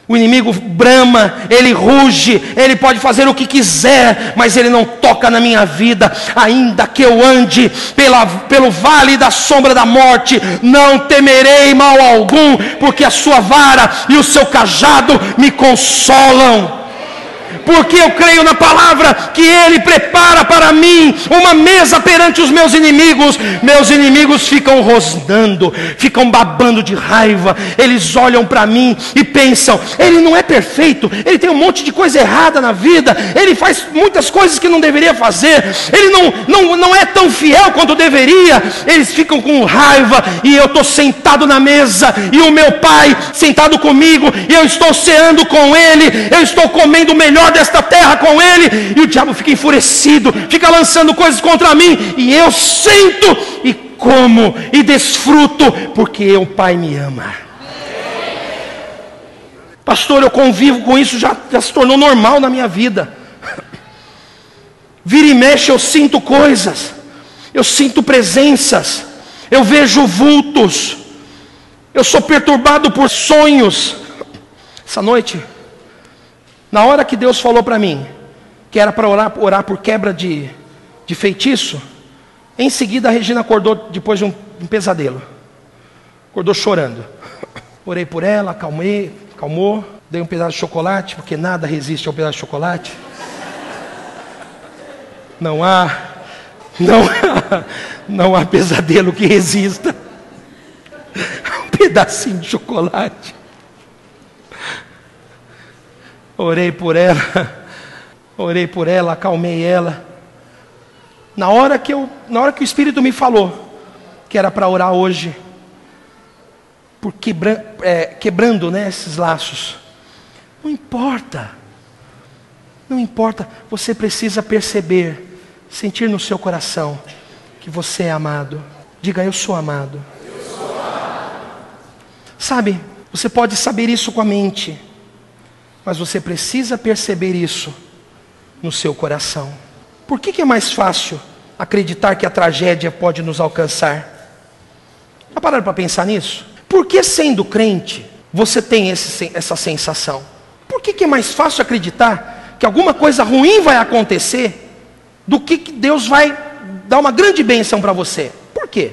O inimigo brama, ele ruge, ele pode fazer o que quiser, mas ele não toca na minha vida, ainda que eu ande pela, pelo vale da sombra da morte, não temerei mal algum, porque a sua vara e o seu cajado me consolam porque eu creio na palavra que Ele prepara para mim uma mesa perante os meus inimigos. Meus inimigos ficam rosnando, ficam babando de raiva. Eles olham para mim e pensam: Ele não é perfeito, ele tem um monte de coisa errada na vida, ele faz muitas coisas que não deveria fazer, ele não, não, não é tão fiel quanto deveria. Eles ficam com raiva e eu estou sentado na mesa e o meu pai sentado comigo e eu estou ceando com ele, eu estou comendo o melhor desta terra com ele, e o diabo fica enfurecido, fica lançando coisas contra mim, e eu sento e como e desfruto, porque o Pai me ama. Pastor, eu convivo com isso, já, já se tornou normal na minha vida. Vira e mexe, eu sinto coisas, eu sinto presenças, eu vejo vultos, eu sou perturbado por sonhos. Essa noite, na hora que Deus falou para mim que era para orar, orar por quebra de, de feitiço, em seguida a Regina acordou depois de um, um pesadelo. Acordou chorando. Orei por ela, acalmei, acalmou, dei um pedaço de chocolate, porque nada resiste ao pedaço de chocolate. Não há, não há, não há pesadelo que resista. Um pedacinho de chocolate. Orei por ela, orei por ela, acalmei ela. Na hora que eu, na hora que o Espírito me falou que era para orar hoje, por quebra, é, quebrando né, esses laços, não importa, não importa, você precisa perceber, sentir no seu coração que você é amado. Diga, eu sou amado. Eu sou amado. Sabe, você pode saber isso com a mente mas você precisa perceber isso no seu coração. Por que, que é mais fácil acreditar que a tragédia pode nos alcançar? Já pararam para pensar nisso? Por que sendo crente você tem esse, essa sensação? Por que, que é mais fácil acreditar que alguma coisa ruim vai acontecer do que, que Deus vai dar uma grande bênção para você? Por quê?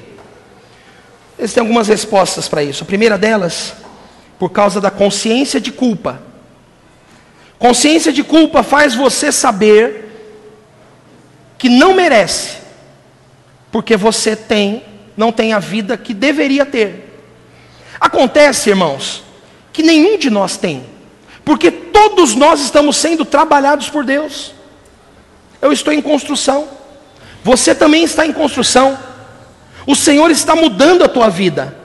Existem algumas respostas para isso. A primeira delas, por causa da consciência de culpa Consciência de culpa faz você saber que não merece, porque você tem, não tem a vida que deveria ter. Acontece, irmãos, que nenhum de nós tem, porque todos nós estamos sendo trabalhados por Deus. Eu estou em construção, você também está em construção. O Senhor está mudando a tua vida.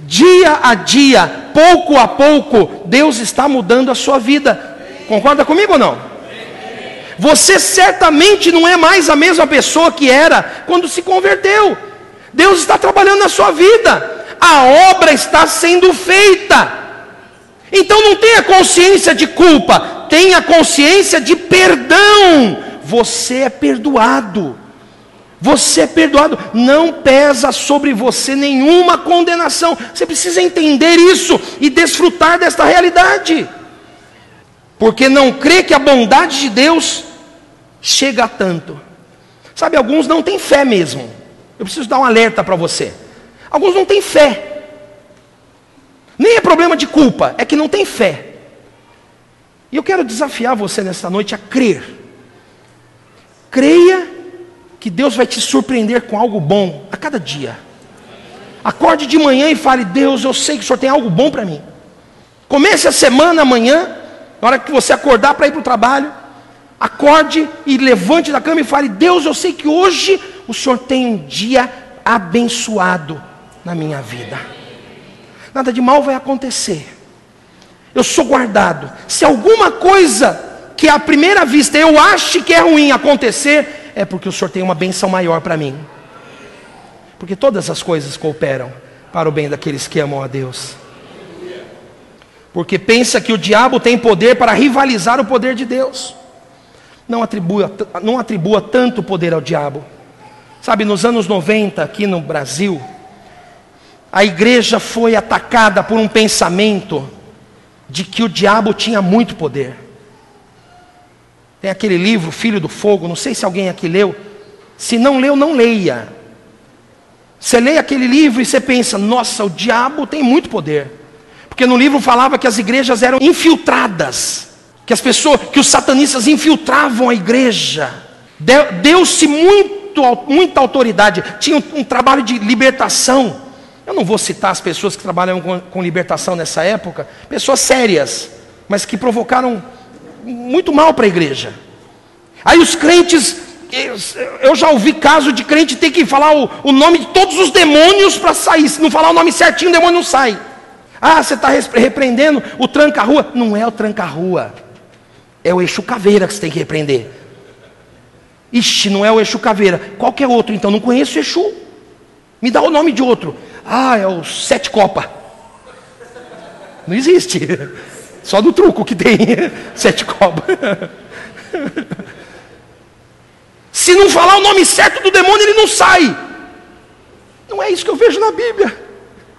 Dia a dia, pouco a pouco, Deus está mudando a sua vida. Concorda comigo ou não? Você certamente não é mais a mesma pessoa que era quando se converteu. Deus está trabalhando na sua vida. A obra está sendo feita. Então não tenha consciência de culpa, tenha consciência de perdão. Você é perdoado. Você é perdoado, não pesa sobre você nenhuma condenação. Você precisa entender isso e desfrutar desta realidade. Porque não crê que a bondade de Deus chega a tanto. Sabe, alguns não têm fé mesmo. Eu preciso dar um alerta para você. Alguns não têm fé. Nem é problema de culpa, é que não tem fé. E eu quero desafiar você nesta noite a crer. Creia que Deus vai te surpreender com algo bom a cada dia. Acorde de manhã e fale: Deus, eu sei que o Senhor tem algo bom para mim. Comece a semana amanhã, na hora que você acordar para ir para o trabalho. Acorde e levante da cama e fale: Deus, eu sei que hoje o Senhor tem um dia abençoado na minha vida. Nada de mal vai acontecer. Eu sou guardado. Se alguma coisa que à primeira vista eu ache que é ruim acontecer, é porque o Senhor tem uma benção maior para mim. Porque todas as coisas cooperam para o bem daqueles que amam a Deus. Porque pensa que o diabo tem poder para rivalizar o poder de Deus não atribua, não atribua tanto poder ao diabo. Sabe, nos anos 90, aqui no Brasil, a igreja foi atacada por um pensamento de que o diabo tinha muito poder. Tem aquele livro, Filho do Fogo, não sei se alguém aqui leu. Se não leu, não leia. Você lê aquele livro e você pensa: nossa, o diabo tem muito poder. Porque no livro falava que as igrejas eram infiltradas que as pessoas, que os satanistas infiltravam a igreja. Deu-se muito, muita autoridade, tinha um, trabalho de libertação. Eu não vou citar as pessoas que trabalham com, com libertação nessa época, pessoas sérias, mas que provocaram muito mal para a igreja. Aí os crentes, eu já ouvi caso de crente ter que falar o, o nome de todos os demônios para sair. Se não falar o nome certinho, o demônio não sai. Ah, você está repreendendo o tranca-rua? Não é o tranca-rua. É o eixo caveira que você tem que repreender. Ixi, não é o eixo caveira. Qual que é outro então? Não conheço o Exu. Me dá o nome de outro. Ah, é o Sete Copa. Não existe. Só do truco que tem Sete Copa. Se não falar o nome certo do demônio, ele não sai. Não é isso que eu vejo na Bíblia.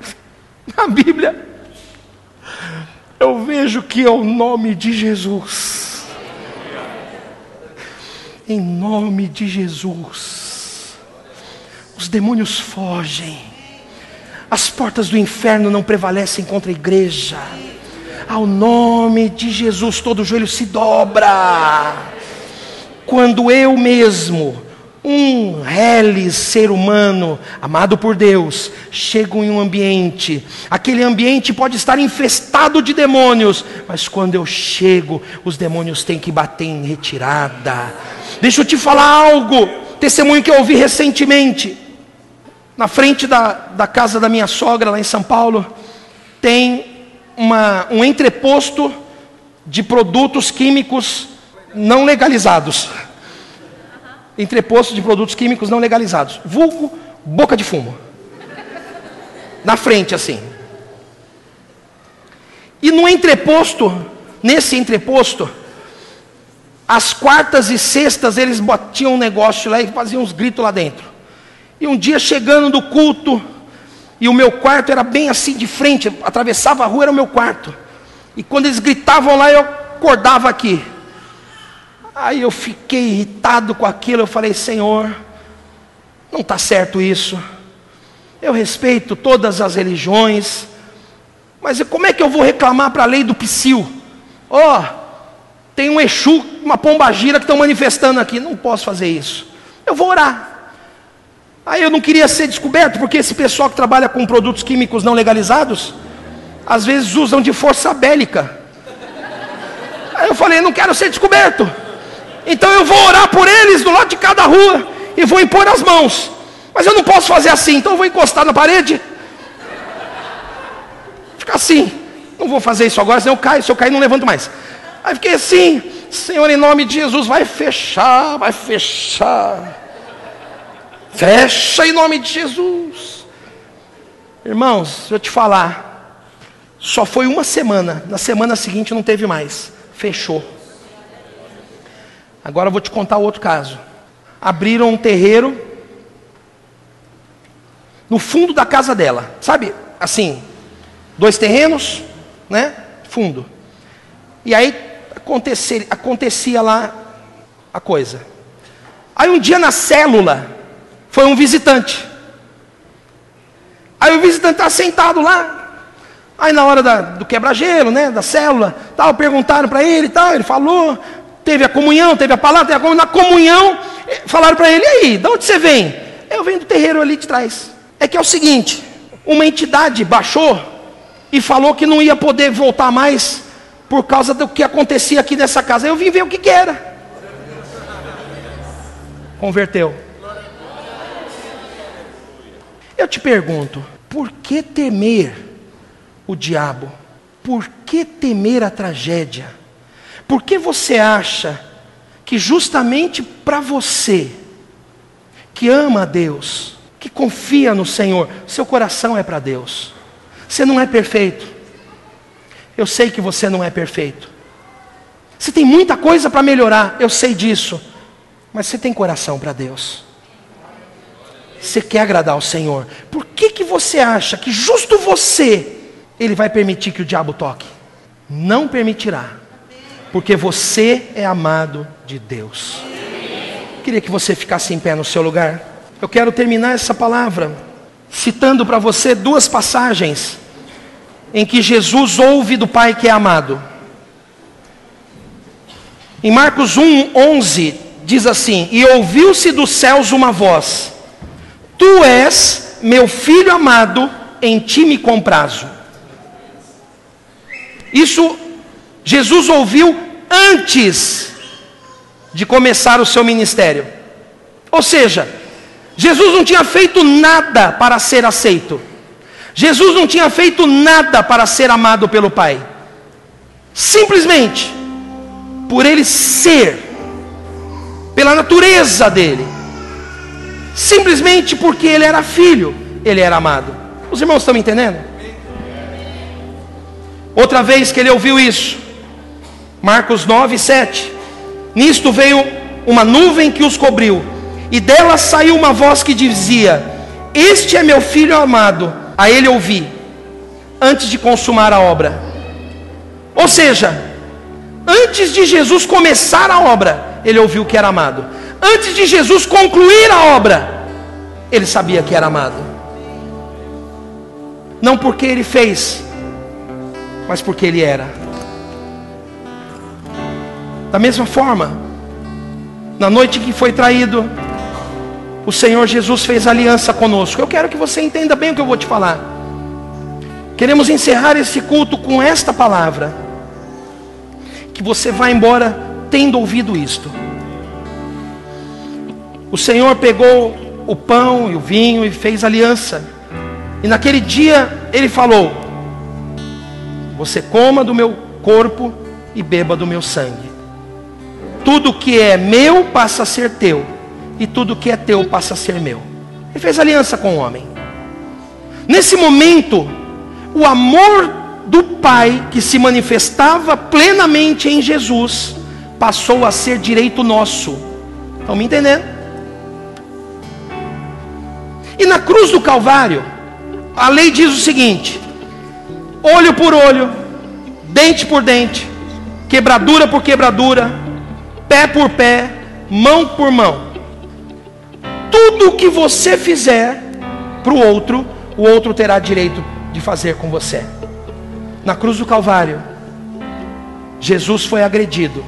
Na Bíblia, vejo que é o nome de Jesus em nome de Jesus. Os demônios fogem, as portas do inferno não prevalecem contra a igreja. Ao nome de Jesus, todo joelho se dobra. Quando eu mesmo, um reles ser humano, amado por Deus, chego em um ambiente, aquele ambiente pode estar infestado de demônios, mas quando eu chego, os demônios têm que bater em retirada Deixa eu te falar algo, testemunho que eu ouvi recentemente. Na frente da, da casa da minha sogra, lá em São Paulo, tem uma, um entreposto de produtos químicos não legalizados. Entreposto de produtos químicos não legalizados. Vulgo boca de fumo. Na frente, assim. E no entreposto, nesse entreposto, as quartas e sextas eles batiam um negócio lá e faziam uns gritos lá dentro. E um dia chegando do culto, e o meu quarto era bem assim de frente, atravessava a rua, era o meu quarto. E quando eles gritavam lá, eu acordava aqui. Aí eu fiquei irritado com aquilo, eu falei, Senhor, não está certo isso. Eu respeito todas as religiões, mas como é que eu vou reclamar para a lei do psil? Ó, oh, tem um Exu, uma pombagira que estão manifestando aqui. Não posso fazer isso. Eu vou orar. Aí eu não queria ser descoberto, porque esse pessoal que trabalha com produtos químicos não legalizados, às vezes usam de força bélica. Aí eu falei, não quero ser descoberto. Então eu vou orar por eles do lado de cada rua e vou impor as mãos. Mas eu não posso fazer assim, então eu vou encostar na parede. Ficar assim. Não vou fazer isso agora, senão eu caio. Se eu cair, não levanto mais. Aí fiquei assim, Senhor, em nome de Jesus, vai fechar, vai fechar. Fecha em nome de Jesus. Irmãos, eu te falar. Só foi uma semana. Na semana seguinte não teve mais. Fechou. Agora eu vou te contar outro caso. Abriram um terreiro no fundo da casa dela. Sabe? Assim, dois terrenos, né? Fundo. E aí acontecia, acontecia lá a coisa. Aí um dia na célula foi um visitante. Aí o visitante está sentado lá. Aí na hora da, do quebra-gelo, né, da célula, tal, perguntaram para ele, tal, ele falou, teve a comunhão, teve a palavra, teve a comunhão. Na comunhão, eh, falaram para ele, aí, de onde você vem? Eu venho do terreiro ali de trás. É que é o seguinte, uma entidade baixou e falou que não ia poder voltar mais por causa do que acontecia aqui nessa casa. Eu vim ver o que, que era. Converteu. Eu te pergunto, por que temer o diabo? Por que temer a tragédia? Por que você acha que justamente para você, que ama a Deus, que confia no Senhor, seu coração é para Deus. Você não é perfeito. Eu sei que você não é perfeito. Você tem muita coisa para melhorar, eu sei disso. Mas você tem coração para Deus. Você quer agradar ao Senhor. Por que, que você acha que justo você, Ele vai permitir que o diabo toque? Não permitirá. Porque você é amado de Deus. Queria que você ficasse em pé no seu lugar. Eu quero terminar essa palavra citando para você duas passagens em que Jesus ouve do Pai que é amado. Em Marcos 1, 11, diz assim: E ouviu-se dos céus uma voz: Tu és meu filho amado, em ti me comprazo. Isso Jesus ouviu antes de começar o seu ministério. Ou seja, Jesus não tinha feito nada para ser aceito. Jesus não tinha feito nada para ser amado pelo Pai. Simplesmente por ele ser, pela natureza dele, simplesmente porque ele era filho, ele era amado. Os irmãos estão me entendendo? Outra vez que ele ouviu isso, Marcos 9, 7. Nisto veio uma nuvem que os cobriu, e dela saiu uma voz que dizia: Este é meu filho amado, a ele ouvi, antes de consumar a obra. Ou seja, antes de Jesus começar a obra, ele ouviu que era amado. Antes de Jesus concluir a obra, ele sabia que era amado. Não porque ele fez, mas porque ele era. Da mesma forma, na noite que foi traído, o Senhor Jesus fez aliança conosco. Eu quero que você entenda bem o que eu vou te falar. Queremos encerrar esse culto com esta palavra. Que você vá embora tendo ouvido isto. O Senhor pegou o pão e o vinho e fez aliança. E naquele dia ele falou: Você coma do meu corpo e beba do meu sangue. Tudo que é meu passa a ser teu e tudo que é teu passa a ser meu. Ele fez aliança com o homem. Nesse momento, o amor do Pai que se manifestava plenamente em Jesus passou a ser direito nosso. Estão me entendendo? E na cruz do Calvário, a lei diz o seguinte: olho por olho, dente por dente, quebradura por quebradura, pé por pé, mão por mão tudo o que você fizer para o outro, o outro terá direito de fazer com você. Na cruz do Calvário, Jesus foi agredido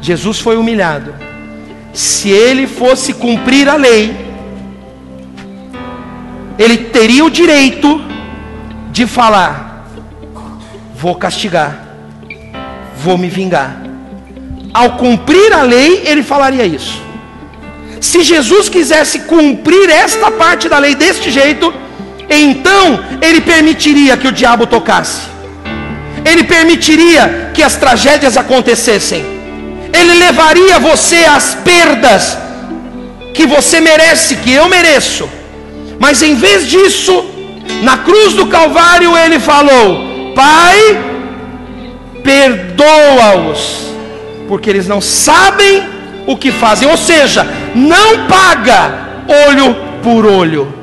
Jesus foi humilhado. Se ele fosse cumprir a lei, ele teria o direito de falar: vou castigar, vou me vingar. Ao cumprir a lei, ele falaria isso. Se Jesus quisesse cumprir esta parte da lei deste jeito, então ele permitiria que o diabo tocasse, ele permitiria que as tragédias acontecessem, ele levaria você às perdas que você merece, que eu mereço, mas em vez disso, na cruz do Calvário, ele falou: Pai, perdoa-os, porque eles não sabem o que fazem, ou seja, não paga olho por olho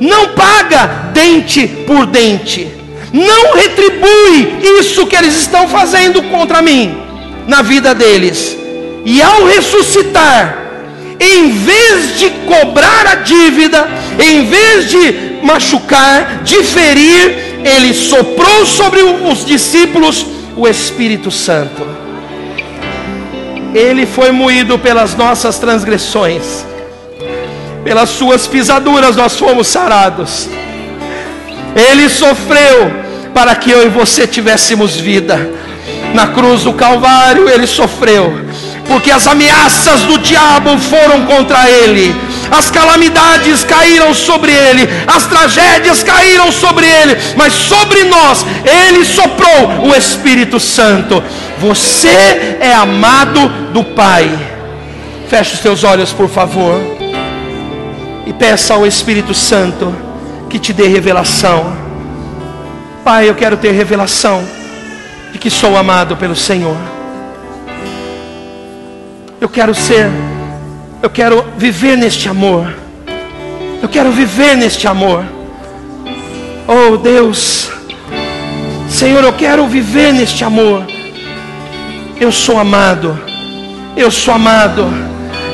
não paga dente por dente, não retribui isso que eles estão fazendo contra mim na vida deles. E ao ressuscitar, em vez de cobrar a dívida, em vez de machucar, de ferir, ele soprou sobre os discípulos o Espírito Santo. Ele foi moído pelas nossas transgressões pelas suas pisaduras nós fomos sarados. Ele sofreu para que eu e você tivéssemos vida. Na cruz do Calvário ele sofreu, porque as ameaças do diabo foram contra ele, as calamidades caíram sobre ele, as tragédias caíram sobre ele, mas sobre nós ele soprou o Espírito Santo. Você é amado do Pai. Feche os teus olhos, por favor e peça ao Espírito Santo que te dê revelação. Pai, eu quero ter revelação de que sou amado pelo Senhor. Eu quero ser, eu quero viver neste amor. Eu quero viver neste amor. Oh Deus, Senhor, eu quero viver neste amor. Eu sou amado, eu sou amado.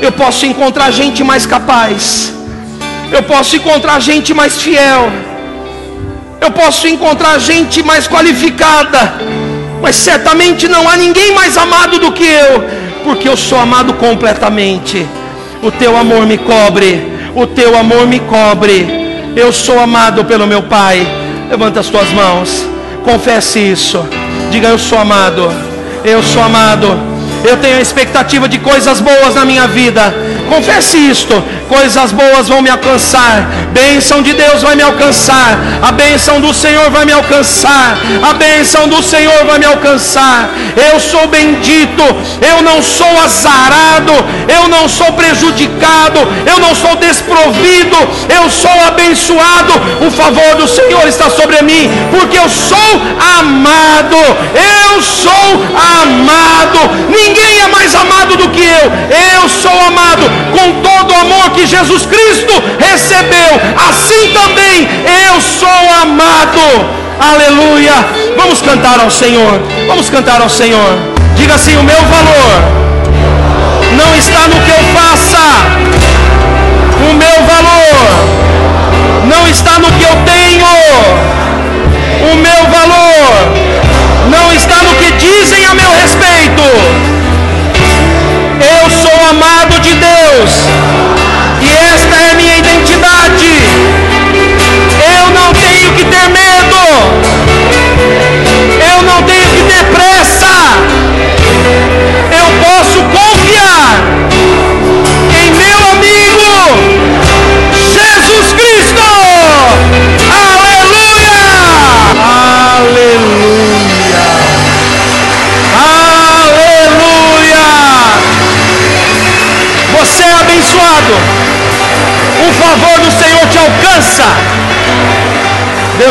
Eu posso encontrar gente mais capaz eu posso encontrar gente mais fiel, eu posso encontrar gente mais qualificada, mas certamente não há ninguém mais amado do que eu, porque eu sou amado completamente. O teu amor me cobre, o teu amor me cobre. Eu sou amado pelo meu Pai. Levanta as tuas mãos, confesse isso. Diga: Eu sou amado, eu sou amado. Eu tenho a expectativa de coisas boas na minha vida. Confesse isto coisas boas vão me alcançar, bênção de Deus vai me alcançar, a bênção do Senhor vai me alcançar, a bênção do Senhor vai me alcançar. Eu sou bendito, eu não sou azarado, eu não sou prejudicado, eu não sou desprovido, eu sou abençoado. O favor do Senhor está sobre mim, porque eu sou amado, eu sou amado. Ninguém é mais amado do que eu, eu sou amado com todo o amor que que Jesus Cristo recebeu, assim também eu sou amado. Aleluia. Vamos cantar ao Senhor. Vamos cantar ao Senhor. Diga assim: o meu valor não está no que eu faça. O meu valor não está no que eu tenho. O meu valor não está no que dizem a meu respeito. Eu sou amado de Deus identidade. Eu não tenho que ter medo. Eu não tenho que ter pressa.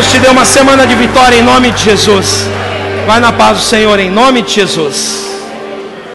Deus te deu uma semana de vitória em nome de Jesus. Vai na paz do Senhor em nome de Jesus.